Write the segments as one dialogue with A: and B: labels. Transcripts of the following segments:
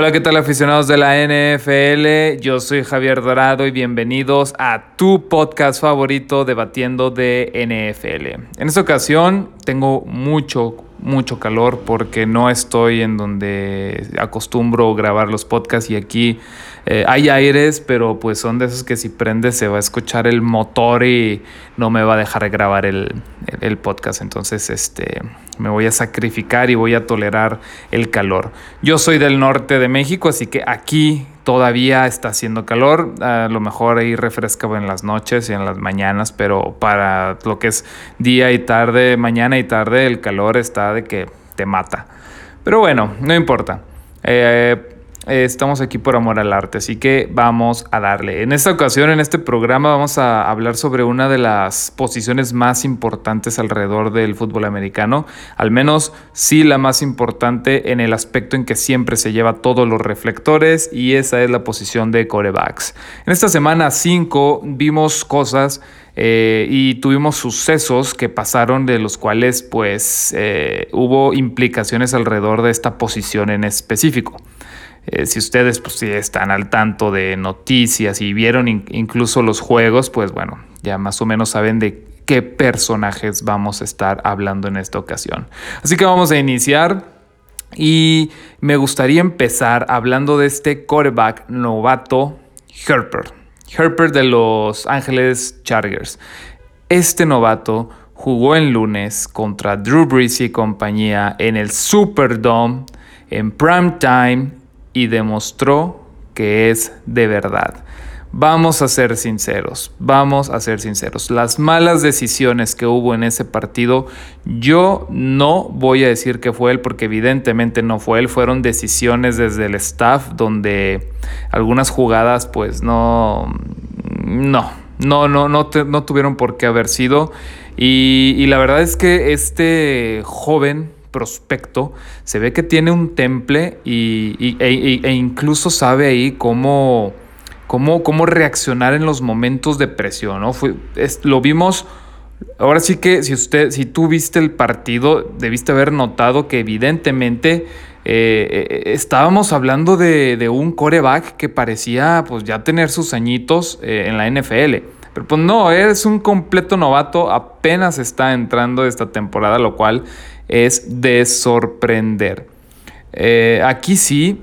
A: Hola, ¿qué tal aficionados de la NFL? Yo soy Javier Dorado y bienvenidos a tu podcast favorito debatiendo de NFL. En esta ocasión tengo mucho, mucho calor porque no estoy en donde acostumbro grabar los podcasts y aquí eh, hay aires, pero pues son de esos que si prende se va a escuchar el motor y no me va a dejar grabar el, el, podcast. Entonces, este, me voy a sacrificar y voy a tolerar el calor. Yo soy del norte de México, así que aquí todavía está haciendo calor. A lo mejor ahí refresca en las noches y en las mañanas, pero para lo que es día y tarde, mañana y tarde, el calor está de que te mata. Pero bueno, no importa. Eh, eh, estamos aquí por amor al arte, así que vamos a darle. En esta ocasión, en este programa, vamos a hablar sobre una de las posiciones más importantes alrededor del fútbol americano, al menos sí la más importante en el aspecto en que siempre se lleva todos los reflectores y esa es la posición de corebacks. En esta semana 5 vimos cosas eh, y tuvimos sucesos que pasaron de los cuales pues eh, hubo implicaciones alrededor de esta posición en específico. Eh, si ustedes pues, están al tanto de noticias y vieron incluso los juegos, pues bueno, ya más o menos saben de qué personajes vamos a estar hablando en esta ocasión. Así que vamos a iniciar y me gustaría empezar hablando de este quarterback novato, Herper. Herper de Los Ángeles Chargers. Este novato jugó el lunes contra Drew Brees y compañía en el Superdome en prime time y demostró que es de verdad. Vamos a ser sinceros, vamos a ser sinceros. Las malas decisiones que hubo en ese partido, yo no voy a decir que fue él porque evidentemente no fue él, fueron decisiones desde el staff donde algunas jugadas pues no, no, no, no, no, no tuvieron por qué haber sido. Y, y la verdad es que este joven prospecto, se ve que tiene un temple y, e, e, incluso sabe ahí cómo, cómo, cómo, reaccionar en los momentos de presión, ¿no? Fue, lo vimos, ahora sí que si, usted, si tú viste el partido, debiste haber notado que evidentemente eh, eh, estábamos hablando de, un coreback que parecía pues ya tener sus añitos eh, en la NFL. Pero pues no, es un completo novato, apenas está entrando esta temporada, lo cual es de sorprender. Eh, aquí sí,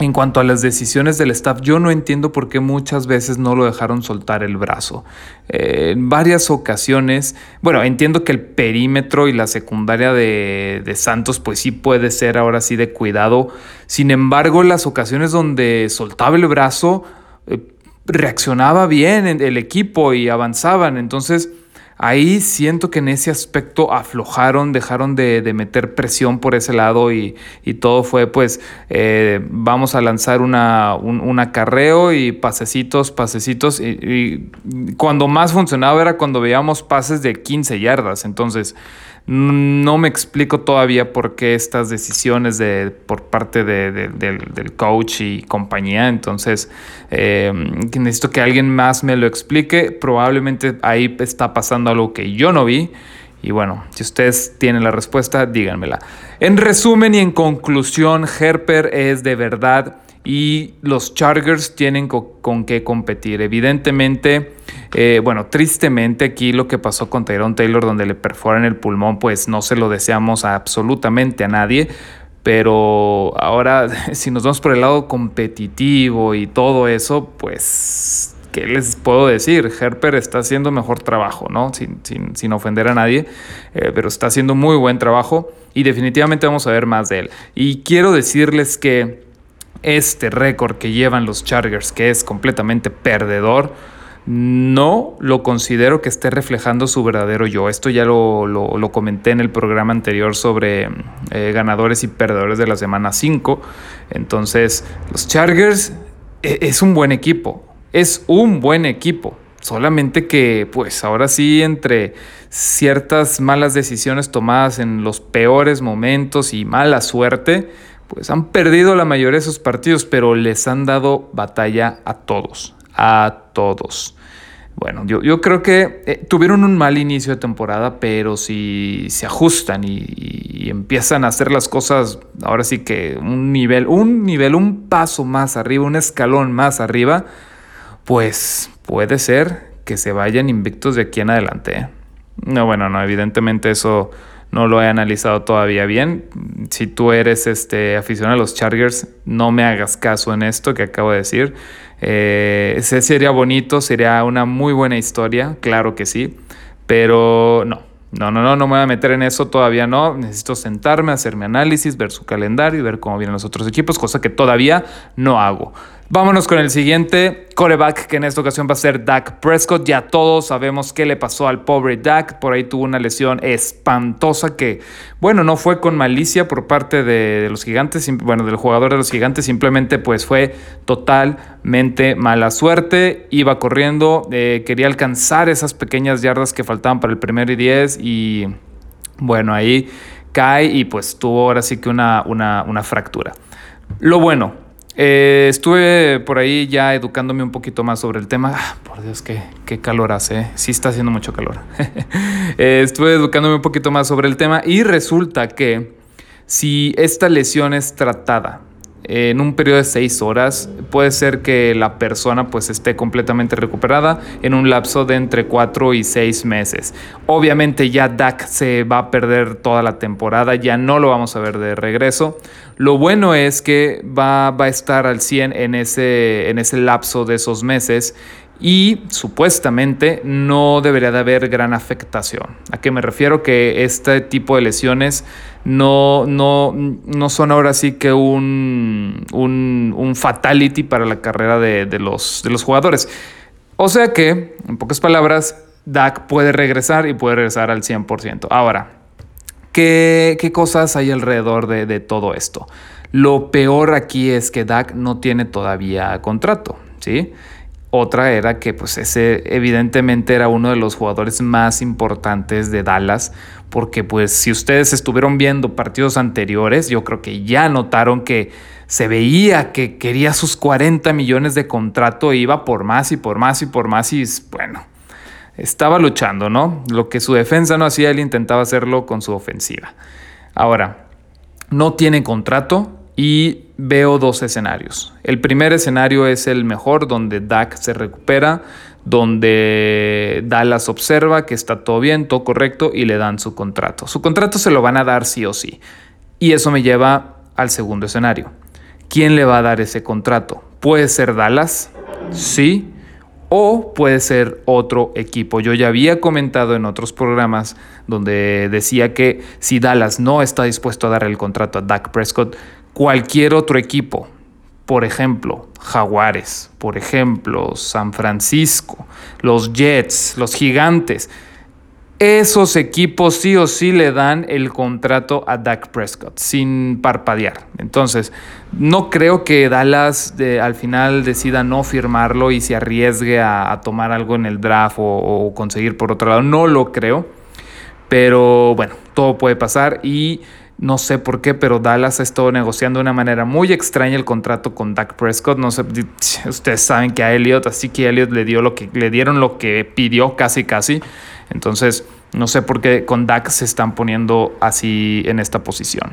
A: en cuanto a las decisiones del staff, yo no entiendo por qué muchas veces no lo dejaron soltar el brazo. Eh, en varias ocasiones, bueno, entiendo que el perímetro y la secundaria de, Santos, pues sí puede ser ahora sí de cuidado. Sin embargo, las ocasiones donde soltaba el brazo, eh, reaccionaba bien el equipo y avanzaban. Entonces, Ahí siento que en ese aspecto aflojaron, dejaron de, meter presión por ese lado y, todo fue pues eh, vamos a lanzar una, un, acarreo y pasecitos, pasecitos. Y, y, cuando más funcionaba era cuando veíamos pases de 15 yardas. Entonces no me explico todavía por qué estas decisiones de, por parte del coach y compañía. Entonces, eh, necesito que alguien más me lo explique. Probablemente ahí está pasando algo que yo no vi. Y bueno, si ustedes tienen la respuesta, díganmela. En resumen y en conclusión, Herper es de verdad y los Chargers tienen con, qué competir. Evidentemente, eh, bueno, tristemente aquí lo que pasó con Tyrone Taylor, donde le perforan el pulmón, pues no se lo deseamos absolutamente a nadie. Pero ahora, si nos vamos por el lado competitivo y todo eso, pues, ¿qué les puedo decir? Herper está haciendo mejor trabajo, ¿no? Sin, ofender a nadie, eh, pero está haciendo muy buen trabajo y definitivamente vamos a ver más de él. Y quiero decirles que este récord que llevan los Chargers, que es completamente perdedor, no lo considero que esté reflejando su verdadero yo. Esto ya lo, comenté en el programa anterior sobre eh, ganadores y perdedores de la semana 5. Entonces, los Chargers e, es un buen equipo. Es un buen equipo. Solamente que, pues ahora sí, entre ciertas malas decisiones tomadas en los peores momentos y mala suerte, pues han perdido la mayoría de sus partidos, pero les han dado batalla a todos, a todos. Bueno, yo, yo creo que eh, tuvieron un mal inicio de temporada, pero si se ajustan y, empiezan a hacer las cosas, ahora sí que un nivel, un nivel, un paso más arriba, un escalón más arriba, pues puede ser que se vayan invictos de aquí en adelante. ¿eh? No, bueno, no, evidentemente eso no lo he analizado todavía bien. Si tú eres este, aficionado a los Chargers, no me hagas caso en esto que acabo de decir. Eh, sería bonito, sería una muy buena historia, claro que sí, pero no. No, no, no, no me voy a meter en eso, todavía no. Necesito sentarme, hacer mi análisis, ver su calendario y ver cómo vienen los otros equipos, cosa que todavía no hago. Vámonos con el siguiente coreback, que en esta ocasión va a ser Dak Prescott. Ya todos sabemos qué le pasó al pobre Dak. Por ahí tuvo una lesión espantosa que, bueno, no fue con malicia por parte de, los gigantes, bueno, del jugador de los gigantes, simplemente pues fue totalmente mala suerte. Iba corriendo, eh, quería alcanzar esas pequeñas yardas que faltaban para el primer y diez y, bueno, ahí cae y pues tuvo ahora sí que una, una, una fractura. Lo bueno, eh, estuve por ahí ya educándome un poquito más sobre el tema. Ah, por Dios, qué, qué, calor hace. ¿eh? Sí está haciendo mucho calor. eh, estuve educándome un poquito más sobre el tema y resulta que si esta lesión es tratada en un periodo de seis horas, puede ser que la persona pues esté completamente recuperada en un lapso de entre cuatro y seis meses. Obviamente ya Dak se va a perder toda la temporada, ya no lo vamos a ver de regreso. Lo bueno es que va, va a estar al 100 en ese, en ese lapso de esos meses y supuestamente no debería de haber gran afectación. ¿A qué me refiero? Que este tipo de lesiones no, no, no son ahora sí que un, un, fatality para la carrera de, los, de los jugadores. O sea que, en pocas palabras, Dak puede regresar y puede regresar al 100%. Ahora, ¿qué, cosas hay alrededor de, todo esto? Lo peor aquí es que Dak no tiene todavía contrato, ¿sí? Otra era que pues ese evidentemente era uno de los jugadores más importantes de Dallas, porque pues si ustedes estuvieron viendo partidos anteriores, yo creo que ya notaron que se veía que quería sus 40 millones de contrato iba por más y por más y por más y bueno, estaba luchando, ¿no? Lo que su defensa no hacía, él intentaba hacerlo con su ofensiva. Ahora, no tiene contrato, y veo dos escenarios. El primer escenario es el mejor, donde Dak se recupera, donde Dallas observa que está todo bien, todo correcto y le dan su contrato. Su contrato se lo van a dar sí o sí. Y eso me lleva al segundo escenario. ¿Quién le va a dar ese contrato? ¿Puede ser Dallas? Sí. O puede ser otro equipo. Yo ya había comentado en otros programas donde decía que si Dallas no está dispuesto a dar el contrato a Dak Prescott, cualquier otro equipo, por ejemplo, Jaguares, por ejemplo, San Francisco, los Jets, los Gigantes, esos equipos sí o sí le dan el contrato a Dak Prescott sin parpadear. Entonces, no creo que Dallas al final decida no firmarlo y se arriesgue a, tomar algo en el draft o conseguir por otro lado. No lo creo. Pero bueno, todo puede pasar y no sé por qué, pero Dallas ha estado negociando de una manera muy extraña el contrato con Dak Prescott. No sé, ustedes saben que a Elliot, así que Elliot le dio lo que le dieron lo que pidió casi casi. Entonces, no sé por qué con Dak se están poniendo así en esta posición.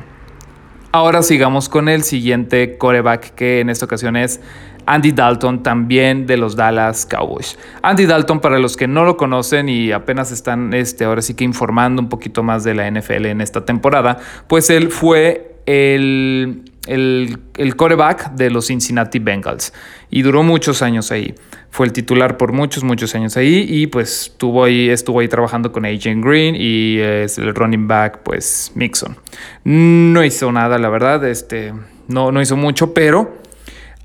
A: Ahora sigamos con el siguiente coreback que en esta ocasión es Andy Dalton, también de los Dallas Cowboys. Andy Dalton, para los que no lo conocen y apenas están este, ahora sí que informando un poquito más de la NFL en esta temporada, pues él fue el, el, el coreback de los Cincinnati Bengals y duró muchos años ahí. Fue el titular por muchos, muchos años ahí y pues estuvo ahí, trabajando con AJ Green y es el running back pues Mixon. No hizo nada, la verdad, este, no, no hizo mucho, pero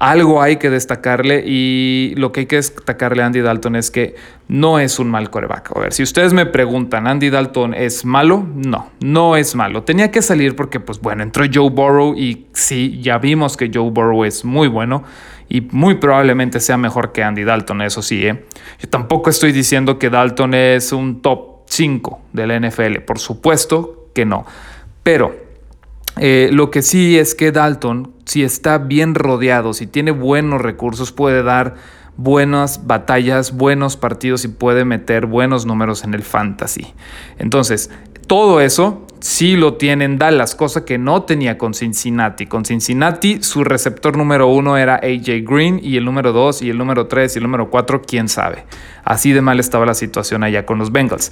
A: algo hay que destacarle y lo que hay que destacarle a Andy Dalton es que no es un mal coreback. A ver, si ustedes me preguntan, ¿Andy Dalton es malo? No, no es malo. Tenía que salir porque, pues bueno, entró Joe Burrow y sí, ya vimos que Joe Burrow es muy bueno y muy probablemente sea mejor que Andy Dalton, eso sí. ¿eh? Yo tampoco estoy diciendo que Dalton es un top 5 de la NFL, por supuesto que no. Pero eh, lo que sí es que Dalton, si está bien rodeado, si tiene buenos recursos, puede dar buenas batallas, buenos partidos y puede meter buenos números en el fantasy. Entonces, todo eso sí lo tienen Dallas, cosa que no tenía con Cincinnati. Con Cincinnati su receptor número uno era AJ Green y el número dos y el número tres y el número cuatro, quién sabe. Así de mal estaba la situación allá con los Bengals.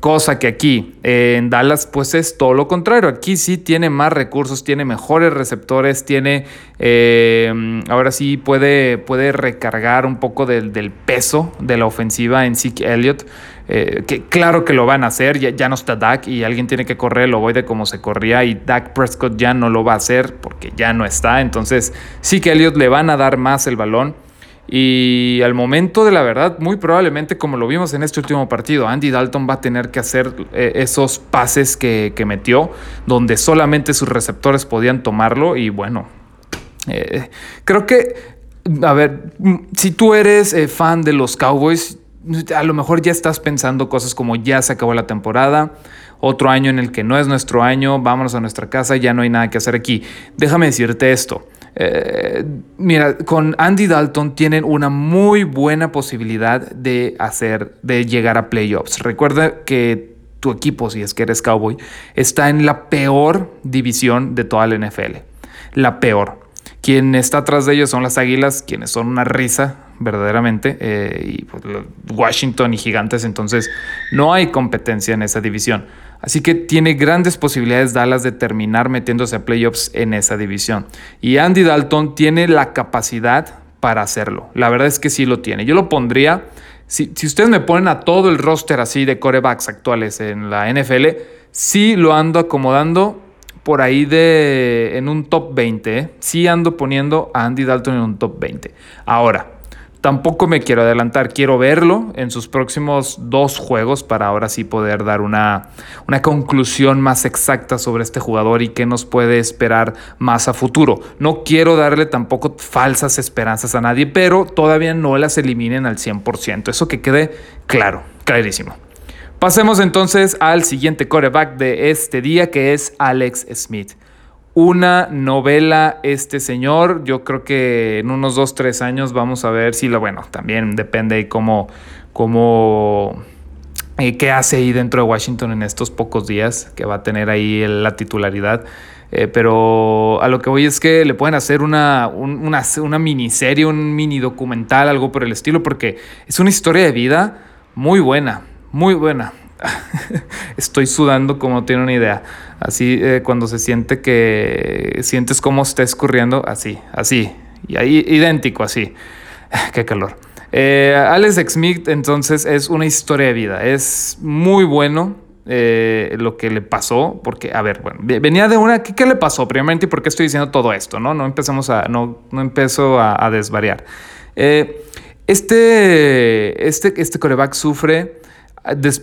A: Cosa que aquí en Dallas pues es todo lo contrario. Aquí sí tiene más recursos, tiene mejores receptores, tiene eh, ahora sí puede, puede recargar un poco del, peso de la ofensiva en Zeke Elliott. Eh, que claro que lo van a hacer, ya, ya, no está Dak y alguien tiene que correr voy de como se corría y Dak Prescott ya no lo va a hacer porque ya no está. Entonces sí que Elliott le van a dar más el balón. Y al momento de la verdad, muy probablemente como lo vimos en este último partido, Andy Dalton va a tener que hacer eh, esos pases que, metió, donde solamente sus receptores podían tomarlo. Y bueno, eh, creo que, a ver, si tú eres eh, fan de los Cowboys, a lo mejor ya estás pensando cosas como ya se acabó la temporada, otro año en el que no es nuestro año, vámonos a nuestra casa, ya no hay nada que hacer aquí. Déjame decirte esto. Eh, mira, con Andy Dalton tienen una muy buena posibilidad de hacer, de llegar a playoffs. Recuerda que tu equipo, si es que eres cowboy, está en la peor división de toda la NFL. La peor. Quien está atrás de ellos son las Águilas, quienes son una risa, verdaderamente, eh, y pues, Washington y Gigantes, entonces no hay competencia en esa división. Así que tiene grandes posibilidades Dallas de terminar metiéndose a playoffs en esa división. Y Andy Dalton tiene la capacidad para hacerlo. La verdad es que sí lo tiene. Yo lo pondría, si, si ustedes me ponen a todo el roster así de corebacks actuales en la NFL, sí lo ando acomodando por ahí de en un top 20. ¿eh? Sí ando poniendo a Andy Dalton en un top 20. Ahora, Tampoco me quiero adelantar, quiero verlo en sus próximos dos juegos para ahora sí poder dar una, una, conclusión más exacta sobre este jugador y qué nos puede esperar más a futuro. No quiero darle tampoco falsas esperanzas a nadie, pero todavía no las eliminen al 100%. Eso que quede claro, clarísimo. Pasemos entonces al siguiente coreback de este día que es Alex Smith una novela este señor. Yo creo que en unos dos, tres años vamos a ver si lo, bueno, también depende de cómo, cómo eh, qué hace ahí dentro de Washington en estos pocos días que va a tener ahí la titularidad. Eh, pero a lo que voy es que le pueden hacer una, una, una miniserie, un mini documental, algo por el estilo, porque es una historia de vida muy buena, muy buena. Estoy sudando como no tiene una idea. Así eh, cuando se siente que sientes cómo está escurriendo, así, así. Y ahí idéntico, así. Qué calor. Eh, Alex Smith entonces es una historia de vida. Es muy bueno eh, lo que le pasó, porque, a ver, bueno, venía de una, ¿qué, le pasó primeramente y por qué estoy diciendo todo esto? No, no empezamos a, no, no empezó a, desvariar. este, este, este sufre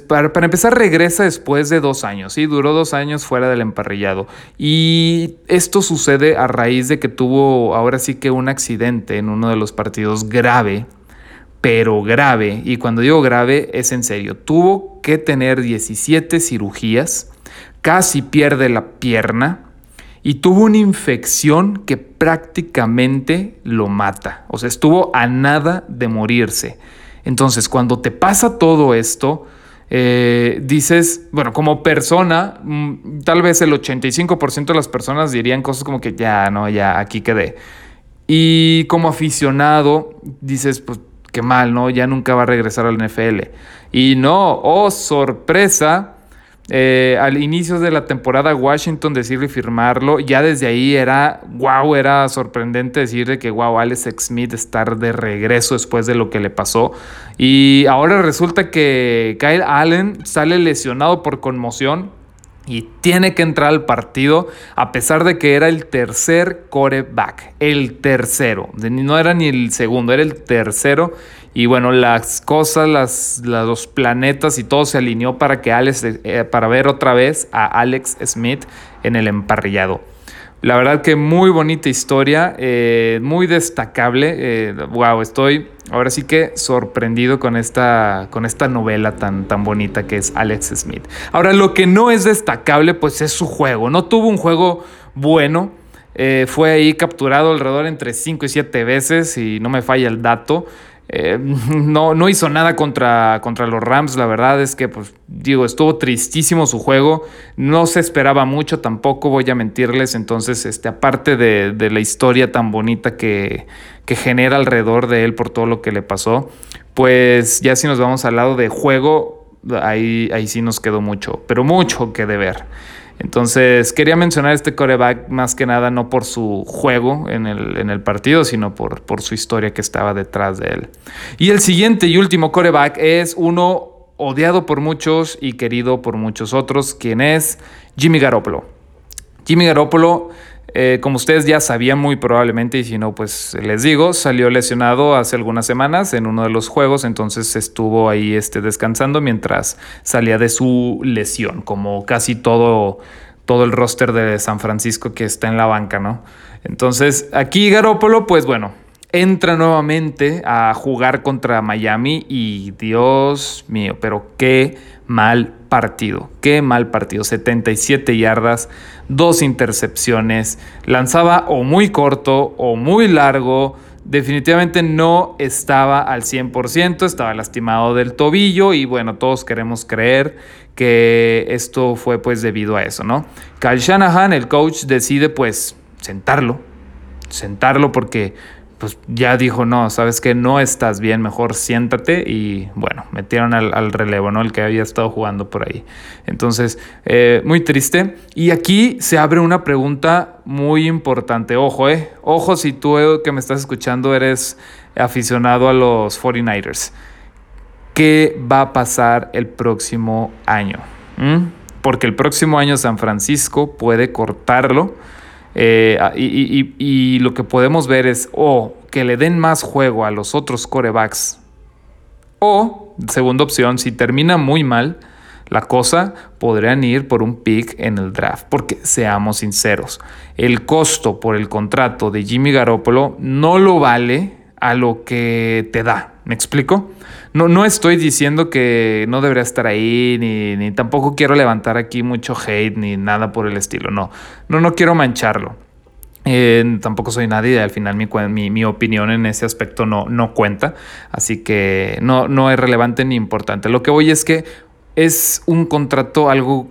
A: para, empezar, regresa después de dos años, ¿sí? Duró dos años fuera del emparrillado. Y esto sucede a raíz de que tuvo ahora sí que un accidente en uno de los partidos grave, pero grave. Y cuando digo grave es en serio. Tuvo que tener 17 cirugías, casi pierde la pierna y tuvo una infección que prácticamente lo mata. O sea, estuvo a nada de morirse. Entonces, cuando te pasa todo esto, eh, dices, bueno, como persona, mm, tal vez el 85% de las personas dirían cosas como que ya, no, ya, aquí quedé. Y como aficionado, dices, pues qué mal, ¿no? Ya nunca va a regresar al NFL. Y no, oh sorpresa, eh, al inicio de la temporada Washington decirle firmarlo, ya desde ahí era, wow, era sorprendente decirle que, wow, Alex Smith estar de regreso después de lo que le pasó. Y ahora resulta que Kyle Allen sale lesionado por conmoción y tiene que entrar al partido a pesar de que era el tercer coreback, el tercero, no era ni el segundo, era el tercero y bueno, las cosas, las, los planetas y todo se alineó para que Alex, eh, para ver otra vez a Alex Smith en el emparrillado. La verdad que muy bonita historia, eh, muy destacable. wow, eh, estoy ahora sí que sorprendido con esta, con esta novela tan, tan bonita que es Alex Smith. Ahora, lo que no es destacable, pues es su juego. No tuvo un juego bueno. fue ahí capturado alrededor entre 5 y 7 veces, y no me falla el dato. Eh, no, no, hizo nada contra, contra, los Rams, la verdad es que, pues, digo, estuvo tristísimo su juego, no se esperaba mucho tampoco, voy a mentirles, entonces, este, aparte de, de la historia tan bonita que, que, genera alrededor de él por todo lo que le pasó, pues ya si nos vamos al lado de juego, ahí, ahí sí nos quedó mucho, pero mucho que deber. Entonces, quería mencionar este coreback más que nada no por su juego en el, en el partido, sino por, por, su historia que estaba detrás de él. Y el siguiente y último coreback es uno odiado por muchos y querido por muchos otros, quien es Jimmy Garoppolo. Jimmy Garoppolo eh, como ustedes ya sabían muy probablemente, y si no, pues les digo, salió lesionado hace algunas semanas en uno de los juegos, entonces estuvo ahí este, descansando mientras salía de su lesión, como casi todo, todo el roster de San Francisco que está en la banca, ¿no? Entonces aquí Garópolo, pues bueno, entra nuevamente a jugar contra Miami y Dios mío, pero qué mal partido, qué mal partido, 77 yardas dos intercepciones, lanzaba o muy corto o muy largo, definitivamente no estaba al 100%, estaba lastimado del tobillo y bueno, todos queremos creer que esto fue pues debido a eso, ¿no? Kyle Shanahan, el coach, decide pues sentarlo, sentarlo porque pues ya dijo, no, sabes que no estás bien, mejor siéntate y bueno, metieron al, relevo, ¿no? El que había estado jugando por ahí. Entonces, eh, muy triste. Y aquí se abre una pregunta muy importante. Ojo, eh. Ojo si tú que me estás escuchando eres aficionado a los 49ers. ¿Qué va a pasar el próximo año? ¿Mm? Porque el próximo año San Francisco puede cortarlo eh, y, lo que podemos ver es o que le den más juego a los otros corebacks. O, segunda opción, si termina muy mal la cosa, podrían ir por un pick en el draft. Porque seamos sinceros, el costo por el contrato de Jimmy Garoppolo no lo vale a lo que te da. ¿Me explico? No, no estoy diciendo que no debería estar ahí, ni, tampoco quiero levantar aquí mucho hate, ni nada por el estilo. No, no, no quiero mancharlo. Eh, tampoco soy nadie, al final mi, mi, mi, opinión en ese aspecto no, no cuenta, así que no, no es relevante ni importante. Lo que voy es que es un contrato algo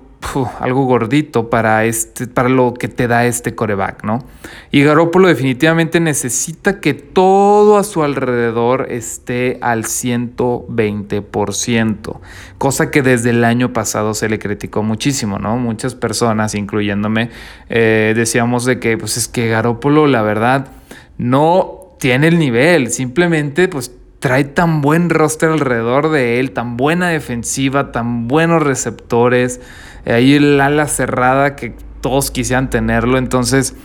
A: algo gordito para, este, para lo que te da este coreback, ¿no? Y Garoppolo definitivamente necesita que todo a su alrededor esté al 120%, cosa que desde el año pasado se le criticó muchísimo, ¿no? Muchas personas, incluyéndome, eh, decíamos de que, pues es que Garoppolo, la verdad, no tiene el nivel, simplemente, pues trae tan buen roster alrededor de él, tan buena defensiva, tan buenos receptores, ahí el ala cerrada que todos quisieran tenerlo, entonces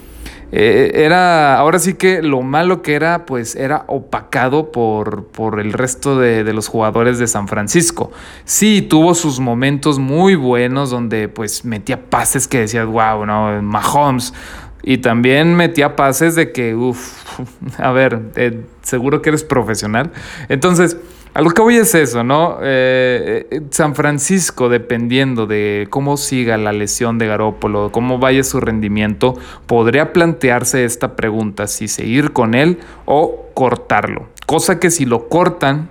A: eh, era, ahora sí que lo malo que era, pues era opacado por, por el resto de, de, los jugadores de San Francisco. Sí, tuvo sus momentos muy buenos donde pues metía pases que decías, wow, no, Mahomes. Y también metía pases de que, uff, a ver, eh, seguro que eres profesional. Entonces, a lo que voy es eso, ¿no? Eh, eh, San Francisco, dependiendo de cómo siga la lesión de Garópolo, cómo vaya su rendimiento, podría plantearse esta pregunta, si seguir con él o cortarlo. Cosa que si lo cortan,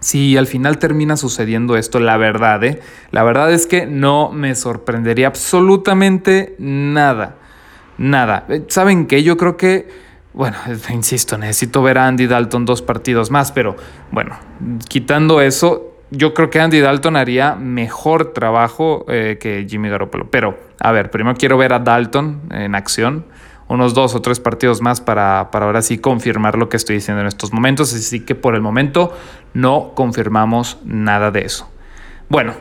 A: si al final termina sucediendo esto, la verdad, ¿eh? La verdad es que no me sorprendería absolutamente nada. Nada. ¿Saben qué? Yo creo que bueno, insisto, necesito ver a Andy Dalton dos partidos más, pero bueno, quitando eso, yo creo que Andy Dalton haría mejor trabajo eh, que Jimmy Garoppolo. Pero, a ver, primero quiero ver a Dalton en acción, unos dos o tres partidos más para, para ahora sí confirmar lo que estoy diciendo en estos momentos. Así que por el momento no confirmamos nada de eso. Bueno,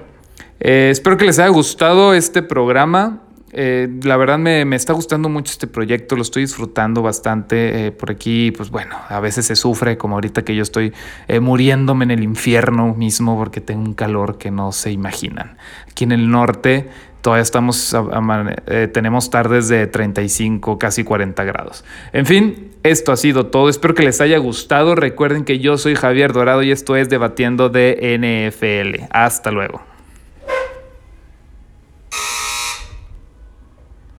A: eh, espero que les haya gustado este programa. Eh, la verdad me, está gustando mucho este proyecto, lo estoy disfrutando bastante. Eh, por aquí, pues bueno, a veces se sufre, como ahorita que yo estoy eh, muriéndome en el infierno mismo porque tengo un calor que no se imaginan. Aquí en el norte todavía estamos, tenemos tardes de 35, casi 40 grados. En fin, esto ha sido todo. Espero que les haya gustado. Recuerden que yo soy Javier Dorado y esto es Debatiendo de NFL. Hasta luego.